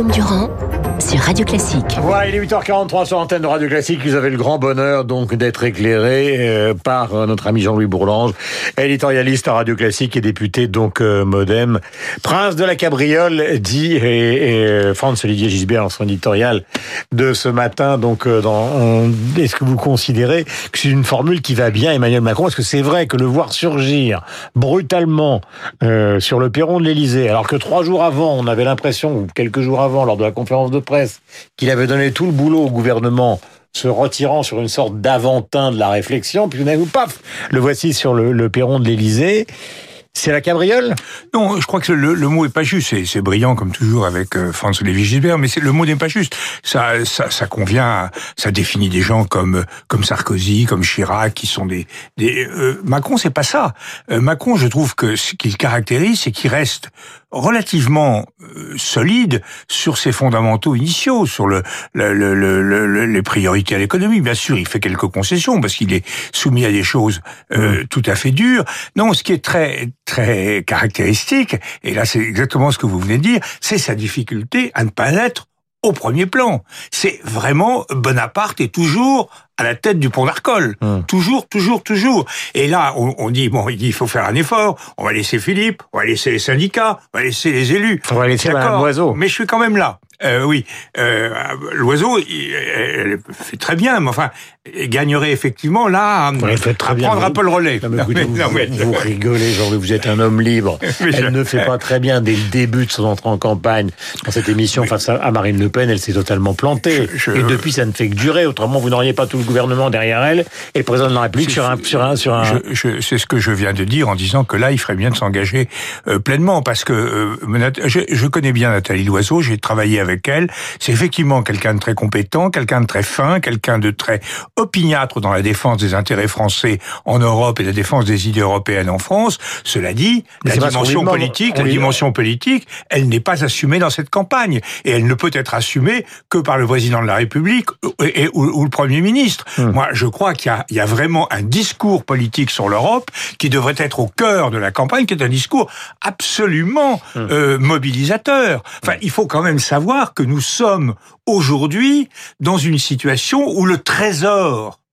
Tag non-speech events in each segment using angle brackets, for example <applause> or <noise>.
这么均衡 Radio Classique. Voilà, il est 8h43 sur l'antenne de Radio Classique. Vous avez le grand bonheur donc d'être éclairé euh, par euh, notre ami Jean-Louis Bourlange, éditorialiste à Radio Classique et député donc euh, Modem. Prince de la cabriole, dit et, et euh, Franz Olivier Gisbert en son éditorial de ce matin. Donc, euh, dans, est-ce que vous considérez que c'est une formule qui va bien Emmanuel Macron? Est-ce que c'est vrai que le voir surgir brutalement sur le perron de l'Élysée, alors que trois jours avant, on avait l'impression, ou quelques jours avant, lors de la conférence de presse, qu'il avait donné tout le boulot au gouvernement se retirant sur une sorte d'aventin de la réflexion, puis d'un coup, paf, le voici sur le, perron de l'Élysée. C'est la cabriole? Non, je crois que le, mot est pas juste. C'est, brillant comme toujours avec euh, François Lévy Gisbert, mais le mot n'est pas juste. Ça, ça, convient, ça définit des gens comme Sarkozy, comme Chirac, qui sont des. des euh, Macron, c'est pas ça. Euh, Macron, je trouve que ce qu'il caractérise, c'est qu'il reste relativement euh, solide sur ses fondamentaux initiaux, sur le, le- le- le- le- les priorités à l'économie. Bien sûr, il fait quelques concessions parce qu'il est soumis à des choses euh, tout à fait dures. Non, ce qui est très très caractéristique, et là c'est exactement ce que vous venez de dire, c'est sa difficulté à ne pas être au premier plan. C'est vraiment Bonaparte est toujours à la tête du pont d'Arcole. Hum. Toujours, toujours, toujours. Et là, on, on dit, bon, il faut faire un effort. On va laisser Philippe, on va laisser les syndicats, on va laisser les élus. On va laisser Loiseau. Mais je suis quand même là. Euh, oui, euh, l'oiseau, il- elle fait très bien, mais enfin, gagnerait effectivement là à, très à bien, prendre un peu le relais. Non, mais <laughs> Non, écoutez, mais- vous, non, mais- vous rigolez, Jean-Louis, vous êtes un homme libre. <laughs> Elle je- ne fait pas très bien dès le début de son entrée en campagne. Dans cette émission face à Marine Le Pen, elle s'est totalement plantée. Je- Et depuis, ça ne fait que durer. Autrement, vous n'auriez pas tout le gouvernement derrière elle et le président de la République sur un, sur un, sur un. Je, je- c'est ce que je viens de dire en disant que là, il ferait bien de s'engager euh, pleinement parce que euh, je, je connais bien Nathalie Loiseau, j'ai travaillé avec elle. C'est effectivement quelqu'un de très compétent, quelqu'un de très fin, quelqu'un de très opiniâtre dans la défense des intérêts français en Europe et la défense des idées européennes en France. Cela dit, Mais la dimension politique, la dimension politique, elle n'est pas assumée dans cette campagne et elle ne peut être assumée que par le président de la République et, et- ou, ou le Premier ministre. Hmm. Moi, je crois qu'il y a, il y a vraiment un discours politique sur l'Europe qui devrait être au cœur de la campagne, qui est un discours absolument Hmm. euh, mobilisateur. Enfin, il faut quand même savoir que nous sommes aujourd'hui dans une situation où le trésor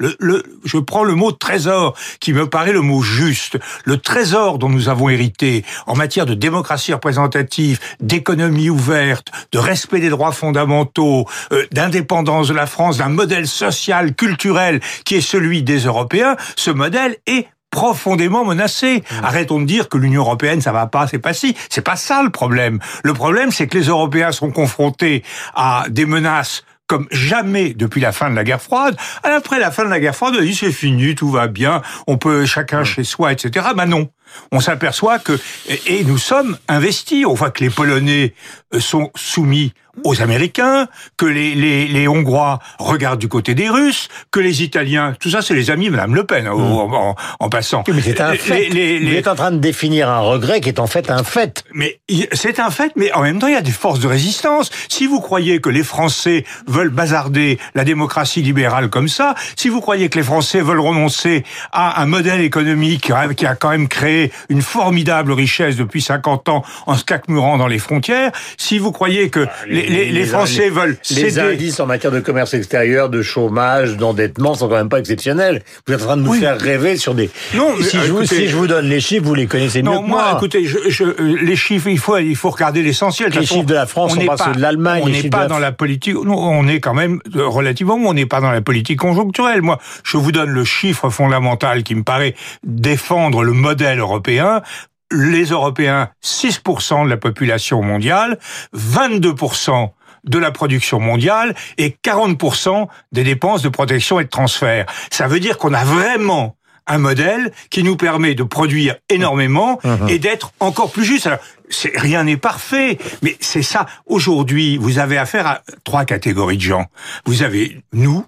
le, le, je prends le mot trésor, qui me paraît le mot juste. Le trésor dont nous avons hérité en matière de démocratie représentative, d'économie ouverte, de respect des droits fondamentaux, euh, d'indépendance de la France, d'un modèle social, culturel qui est celui des Européens, ce modèle est profondément menacé. Arrêtons de dire que l'Union européenne ça va pas, c'est pas si, c'est pas ça le problème. Le problème c'est que les Européens sont confrontés à des menaces comme jamais depuis la fin de la guerre froide. Après la fin de la guerre froide, on dit c'est fini, tout va bien, on peut chacun chez soi, etc. Ben non. On s'aperçoit que, et nous sommes investis. On voit que les Polonais euh, sont soumis aux Américains, que les, les, les Hongrois regardent du côté des Russes, que les Italiens, tout ça c'est les amis de Madame Le Pen, hein, en, en- en passant. Mais c'est un fait. les- Vous êtes en train de définir un regret qui est en fait un fait. mais c'est un fait, mais en même temps, il y a des forces de résistance. Si vous croyez que les Français veulent bazarder la démocratie libérale comme ça, si vous croyez que les Français veulent renoncer à un modèle économique qui a quand même créé une formidable richesse depuis 50 ans en se cacmurant dans les frontières, si vous croyez que les, les- les Français les- veulent Les céder... indices en matière de commerce extérieur, de chômage, d'endettement sont quand même pas exceptionnels. Vous êtes en train de nous Oui. faire rêver sur des. Non, mais, si, je vous, écoutez- si je vous donne les chiffres, vous les connaissez mieux Non, que moi, moi. écoutez, je, je, euh, les chiffres, il faut, il faut regarder l'essentiel. Les chiffres de la France on pas ceux de l'Allemagne, On les n'est pas la dans la politique. Non, on est quand même euh, relativement. On n'est pas dans la politique conjoncturelle. Moi, je vous donne le chiffre fondamental qui me paraît défendre le modèle européen. Les Européens, 6% de la population mondiale, 22% de la production mondiale et 40% des dépenses de protection et de transfert. Ça veut dire qu'on a vraiment un modèle qui nous permet de produire énormément et d'être encore plus juste. Alors, rien n'est parfait, mais c'est ça. Aujourd'hui, vous avez affaire à trois catégories de gens. Vous avez nous,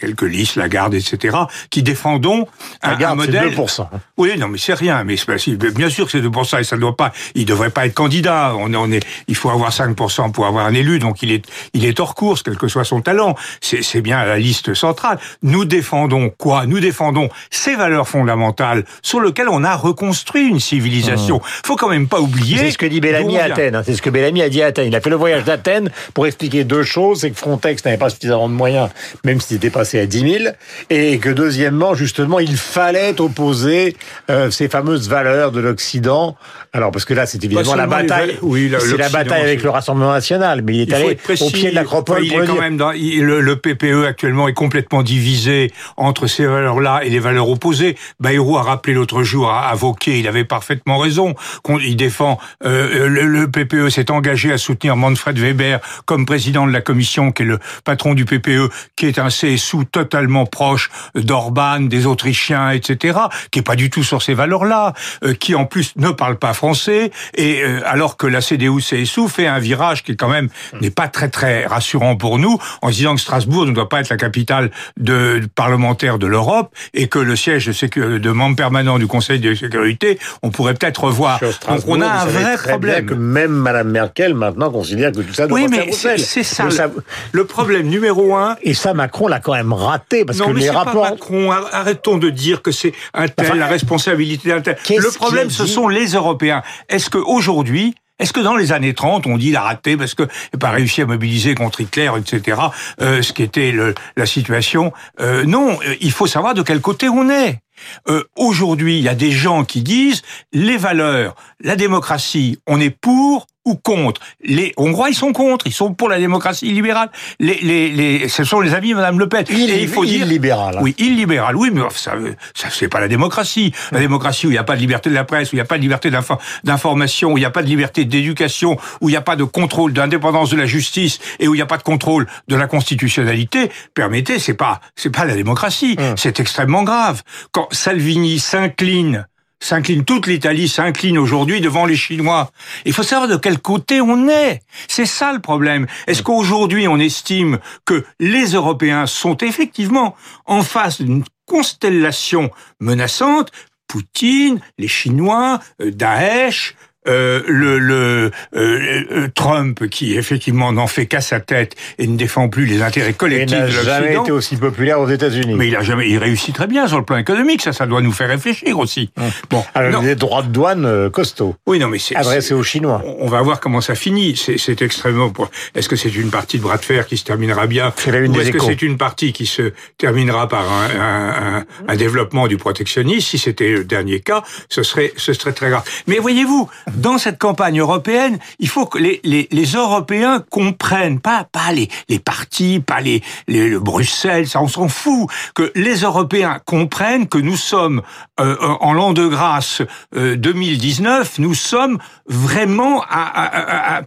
quelques listes, la garde, etc., qui défendons un, garde, un modèle. 2%. Oui, non, mais c'est rien. Mais pas, bien sûr que c'est 2% et ça ne doit pas. Il devrait pas être candidat. On, on est, il faut avoir 5% pour avoir un élu, donc il est, il est hors course, quel que soit son talent. C'est bien la liste centrale. Nous défendons quoi? Nous défendons ces valeurs fondamentales sur lesquelles on a reconstruit une civilisation. Mmh. Faut quand même pas oublier. C'est ce que dit Bellamy à Athènes. Hein. C'est ce que Bellamy a dit à Athènes. Il a fait le voyage d'Athènes pour expliquer deux choses. C'est que Frontex n'avait pas suffisamment de moyens, même si était passé à 10 000, et que deuxièmement, justement, il fallait opposer euh, ces fameuses valeurs de l'Occident. Alors, parce que là, c'est évidemment la bataille. Oui, c'est la bataille avec le Rassemblement national, mais il est il allé au pied de l'acropole. Il est quand même dans, le, le, PPE actuellement est complètement divisé entre ces valeurs-là et les valeurs opposées. Bayrou a rappelé l'autre jour à, à Vauquier, il avait parfaitement raison. Il défend euh, le, le, PPE s'est engagé à soutenir Manfred Weber comme président de la commission, qui est le patron du PPE, qui est un CSU totalement proche d'Orban, des Autrichiens, etc., qui est pas du tout sur ces valeurs-là, euh, qui en plus ne parle pas français, et euh, alors que la CDU-CSU fait un virage qui quand même n'est pas très très rassurant pour nous, en disant que Strasbourg ne doit pas être la capitale de, parlementaire de l'Europe, et que le siège de, de membre permanent du Conseil de sécurité, on pourrait peut-être revoir. Donc on a un vrai problème. Que même Madame Merkel maintenant considère que tout ça doit oui, mais c'est ça, ça, le problème numéro un. Et ça, Macron l'a quand même raté parce non, que mais les rapports. Pas Macron, arrêtons de dire que c'est un tel, enfin, la responsabilité d'un tel. Le problème, ce sont les Européens. Est-ce que aujourd'hui, est-ce que dans les années 30, on dit il a raté parce que n'a pas réussi à mobiliser contre Hitler, etc. Euh, ce qui était le, la situation euh, Non, euh, il faut savoir de quel côté on est. Euh, Aujourd'hui, il y a des gens qui disent les valeurs, la démocratie, on est pour ou contre. Les Hongrois, ils sont contre, ils sont pour la démocratie libérale. Les, les, les, ce sont les amis de Madame Le Pen. Il, Et il faut dire illibéral. Oui, illibéral. Oui, mais ça, ça c'est pas la démocratie. La démocratie où il n'y a pas de liberté de la presse, où il n'y a pas de liberté d'information, où il n'y a pas de liberté d'éducation, où il n'y a pas de contrôle d'indépendance de la justice et où il n'y a pas de contrôle de la constitutionnalité. Permettez, c'est pas, c'est pas la démocratie. Hum. C'est extrêmement grave. Quand Salvini s'incline s'incline, toute l'Italie s'incline aujourd'hui devant les Chinois. Il faut savoir de quel côté on est. C'est ça le problème. Est-ce qu'aujourd'hui on estime que les Européens sont effectivement en face d'une constellation menaçante? Poutine, les Chinois, euh, Daesh, euh, le, le euh, Trump qui effectivement n'en fait qu'à sa tête et ne défend plus les intérêts collectifs de l'Occident. Il n'a jamais été aussi populaire aux États-Unis. Mais il a jamais, il réussit très bien sur le plan économique. Ça, ça doit nous faire réfléchir aussi. Hum. Bon, alors des droits de douane euh, costauds. Oui, non, mais c'est adressé aux Chinois. On va voir comment ça finit. C'est extrêmement. Est-ce que c'est une partie de bras de fer qui se terminera bien, ou est-ce que c'est une partie qui se terminera par un, un, un, un développement du protectionnisme? Si c'était le dernier cas, ce serait, ce serait très grave. Mais voyez-vous dans cette campagne européenne, il faut que les, les, les Européens comprennent, pas, pas les, les partis, pas les, les le Bruxelles, ça on s'en fout, que les Européens comprennent que nous sommes euh, en l'an de grâce euh, 2019, nous sommes vraiment à, à, à,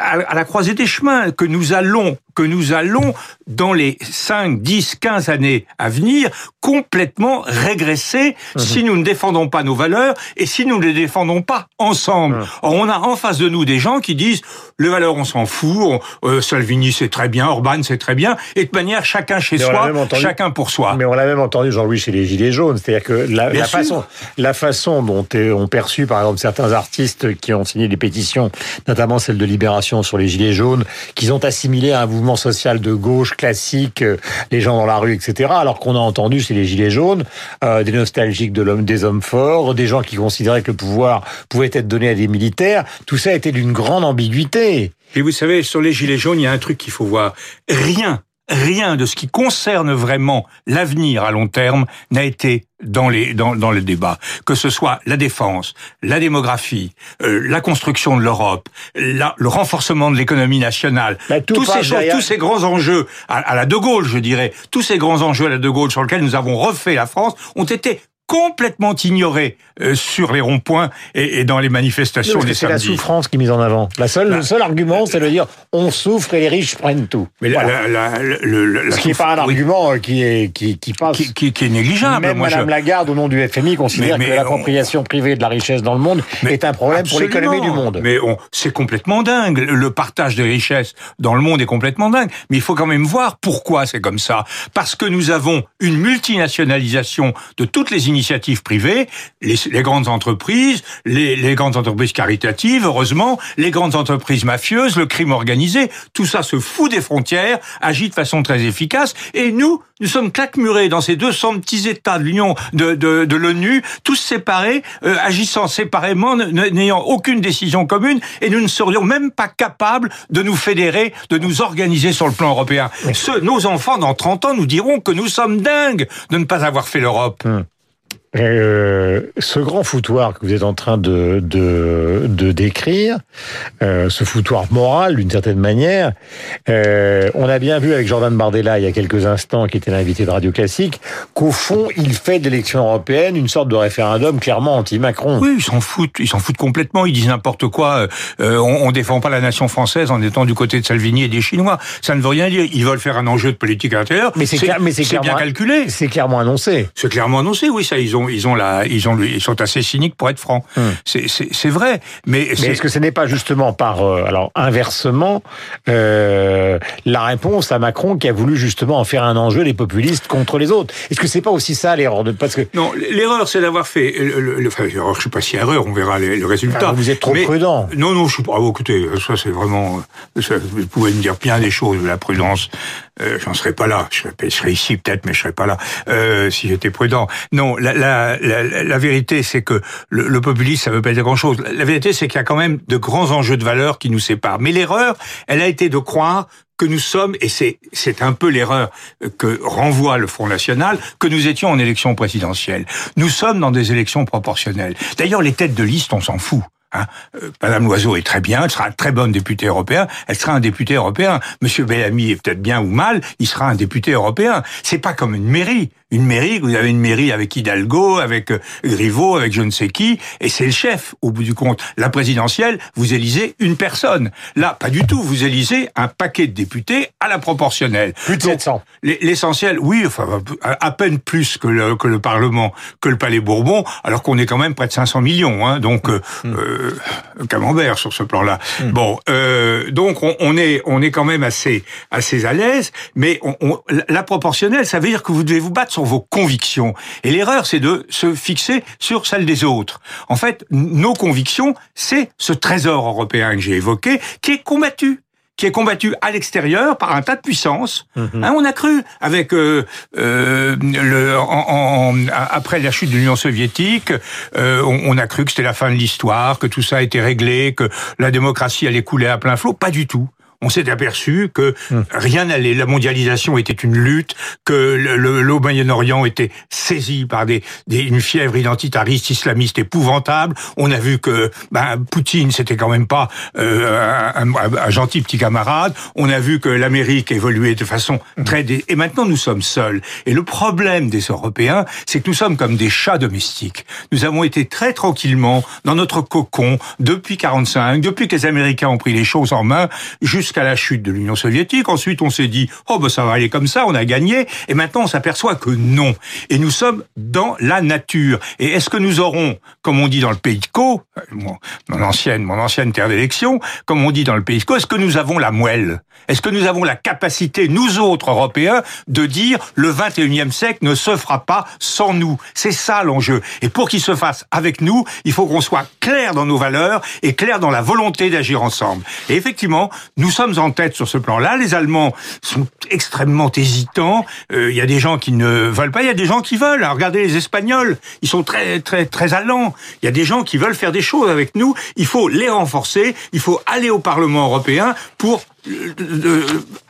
à, la croisée des chemins, que nous allons, que nous allons dans les 5, 10, 15 années à venir complètement régresser mmh. si nous ne défendons pas nos valeurs et si nous ne les défendons pas ensemble. Mmh. Or, on a en face de nous des gens qui disent les valeurs on s'en fout, on, euh, Salvini c'est très bien, Orban c'est très bien, et de manière chacun chez mais soi, entendu, chacun pour soi. Mais on l'a même entendu Jean-Louis chez les Gilets jaunes, c'est-à-dire que la, la façon, la façon dont ont perçu par exemple certains artistes qui ont signé des pétitions, notamment celle de Libération sur les Gilets jaunes, qu'ils ont assimilé à un mouvement social de gauche classique, euh, les gens dans la rue, etc. Alors qu'on a entendu chez les Gilets jaunes euh, des nostalgiques de l'homme, des hommes forts, des gens qui considéraient que le pouvoir pouvait être donné à des militaires. Tout ça était d'une grande ambiguïté. Et vous savez, sur les Gilets jaunes, il y a un truc qu'il faut voir. Rien rien de ce qui concerne vraiment l'avenir à long terme n'a été dans les dans, dans le débat, que ce soit la défense, la démographie, euh, la construction de l'Europe, le renforcement de l'économie nationale, bah, tous ces choses, tous ces grands enjeux à, à, la De Gaulle, je dirais, tous ces grands enjeux à la De Gaulle sur lesquels nous avons refait la France ont été complètement ignoré euh, sur les ronds-points et, et, dans les manifestations des C'est la souffrance qui est mise en avant. La seule, le seul argument, c'est de dire on souffre et les riches prennent tout. Mais voilà. la, la, le, Ce qui n'est pas un argument oui. qui, est, qui, qui passe. Qui, qui, qui, est négligeable. Même Moi, Madame je... Lagarde, au nom du FMI, considère mais, mais que l'appropriation on... privée de la richesse dans le monde mais est un problème pour l'économie du monde. Mais c'est complètement dingue. Le partage des richesses dans le monde est complètement dingue. Mais il faut quand même voir pourquoi c'est comme ça. Parce que nous avons une multinationalisation de toutes les initiatives privées, les, les grandes entreprises, les, les, grandes entreprises caritatives, heureusement, les grandes entreprises mafieuses, le crime organisé, tout ça se fout des frontières, agit de façon très efficace, et nous, nous sommes claquemurés dans ces 200 petits États de l'Union, de, de, de l'ONU, tous séparés, euh, agissant séparément, n'ayant aucune décision commune, et nous ne serions même pas capables de nous fédérer, de nous organiser sur le plan européen. Ce, nos enfants, dans 30 ans, nous diront que nous sommes dingues de ne pas avoir fait l'Europe. Hum. Euh, ce grand foutoir que vous êtes en train de, de, de décrire, euh, ce foutoir moral d'une certaine manière, euh, on a bien vu avec Jordan Bardella il y a quelques instants, qui était l'invité de Radio Classique, qu'au fond, il fait de l'élection européenne une sorte de référendum clairement anti-Macron. Oui, ils s'en foutent, ils s'en foutent complètement, ils disent n'importe quoi. On, on défend pas la nation française en étant du côté de Salvini et des Chinois. Ça ne veut rien dire. Ils veulent faire un enjeu de politique intérieure. Mais c'est bien calculé. C'est clairement annoncé. C'est clairement annoncé, oui, ça, ils ont ils ont la, ils ont, ils sont assez cyniques pour être francs. Hum. C'est vrai, mais, mais est-ce que ce n'est pas justement par, euh, alors inversement, euh, la réponse à Macron qui a voulu justement en faire un enjeu des populistes contre les autres? Est-ce que c'est pas aussi ça l'erreur de parce que non, l'erreur c'est d'avoir fait, le, le, enfin, l'erreur, je sais pas si erreur, on verra le, le résultat. Ah, vous êtes trop mais, prudent. Non, non, je suis pas. Oh, écoutez, ça c'est vraiment, ça, vous pouvez me dire bien des choses, la prudence. Euh, J'en serais pas là. Je serais, je serais ici peut-être, mais je serais pas là euh, si j'étais prudent. Non, la, la, la, la vérité, c'est que le, le, populisme, ça veut pas dire grand-chose. La vérité, c'est qu'il y a quand même de grands enjeux de valeur qui nous séparent. Mais l'erreur, elle a été de croire que nous sommes, et c'est c'est un peu l'erreur que renvoie le Front National, que nous étions en élection présidentielle. Nous sommes dans des élections proportionnelles. D'ailleurs, les têtes de liste, on s'en fout. Hein Madame Loiseau est très bien, elle sera très bonne députée européen, elle sera un député européen. Monsieur Bellamy est peut-être bien ou mal, il sera un député européen. C'est pas comme une mairie. Une mairie, vous avez une mairie avec Hidalgo, avec Griveaux, avec je ne sais qui, et c'est le chef, au bout du compte. La présidentielle, vous élisez une personne. Là, pas du tout, vous élisez un paquet de députés à la proportionnelle. Plus de 700. L'essentiel, oui, enfin, à peine plus que le, que le Parlement, que le Palais Bourbon, alors qu'on est quand même près de 500 millions, hein, donc... Euh, euh, camembert sur ce plan-là. Mmh. Bon, euh, donc on, on, est on est quand même assez assez à l'aise, mais on, on, la proportionnelle, ça veut dire que vous devez vous battre vos convictions. Et l'erreur, c'est de se fixer sur celle des autres. En fait, nos convictions, c'est ce trésor européen que j'ai évoqué, qui est combattu qui est combattu à l'extérieur par un tas de puissances. Mmh. Hein, on a cru avec euh, euh, le en, en, après la chute de l'Union soviétique, euh, on, on, a cru que c'était la fin de l'histoire, que tout ça a été réglé, que la démocratie allait couler à plein flot. Pas du tout on s'est aperçu que mmh. rien n'allait. La mondialisation était une lutte, que le, le, le Moyen-Orient était saisi par des, des, une fièvre identitariste islamiste épouvantable. On a vu que ben, Poutine, c'était quand même pas euh, un, un, un, gentil petit camarade. On a vu que l'Amérique évoluait de façon très... Dé... Et maintenant, nous sommes seuls. Et le problème des Européens, c'est que nous sommes comme des chats domestiques. Nous avons été très tranquillement dans notre cocon depuis 45, depuis que les Américains ont pris les choses en main, jusqu'à jusqu'à la chute de l'Union soviétique. Ensuite, on s'est dit, oh, ben, ça va aller comme ça, on a gagné. Et maintenant, on s'aperçoit que non. Et nous sommes dans la nature. Et est-ce que nous aurons, comme on dit dans le pays de Caux, mon, mon ancienne, mon ancienne terre d'élection, comme on dit dans le pays de Caux, est-ce que nous avons la moelle? Est-ce que nous avons la capacité, nous autres Européens, de dire le 21e siècle ne se fera pas sans nous? C'est ça l'enjeu. Et pour qu'il se fasse avec nous, il faut qu'on soit clair dans nos valeurs et clair dans la volonté d'agir ensemble. Et effectivement, nous sommes en tête sur ce plan-là. Les Allemands sont extrêmement hésitants. Euh, il y a des gens qui ne veulent pas, il y a des gens qui veulent. Alors, regardez les Espagnols, ils sont très très très allants. Il y a des gens qui veulent faire des choses avec nous. Il faut les renforcer. Il faut aller au Parlement européen pour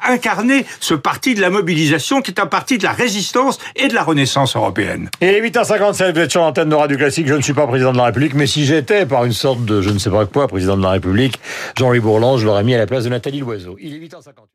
incarner ce parti de la mobilisation qui est un parti de la résistance et de la renaissance européenne. Et les 8h57, vous êtes sur l'antenne de Radio Classique, je ne suis pas président de la République, mais si j'étais par une sorte de je ne sais pas quoi président de la République, Jean-Louis Bourlange, je l'aurais mis à la place de Nathalie Loiseau. Il est 8h58.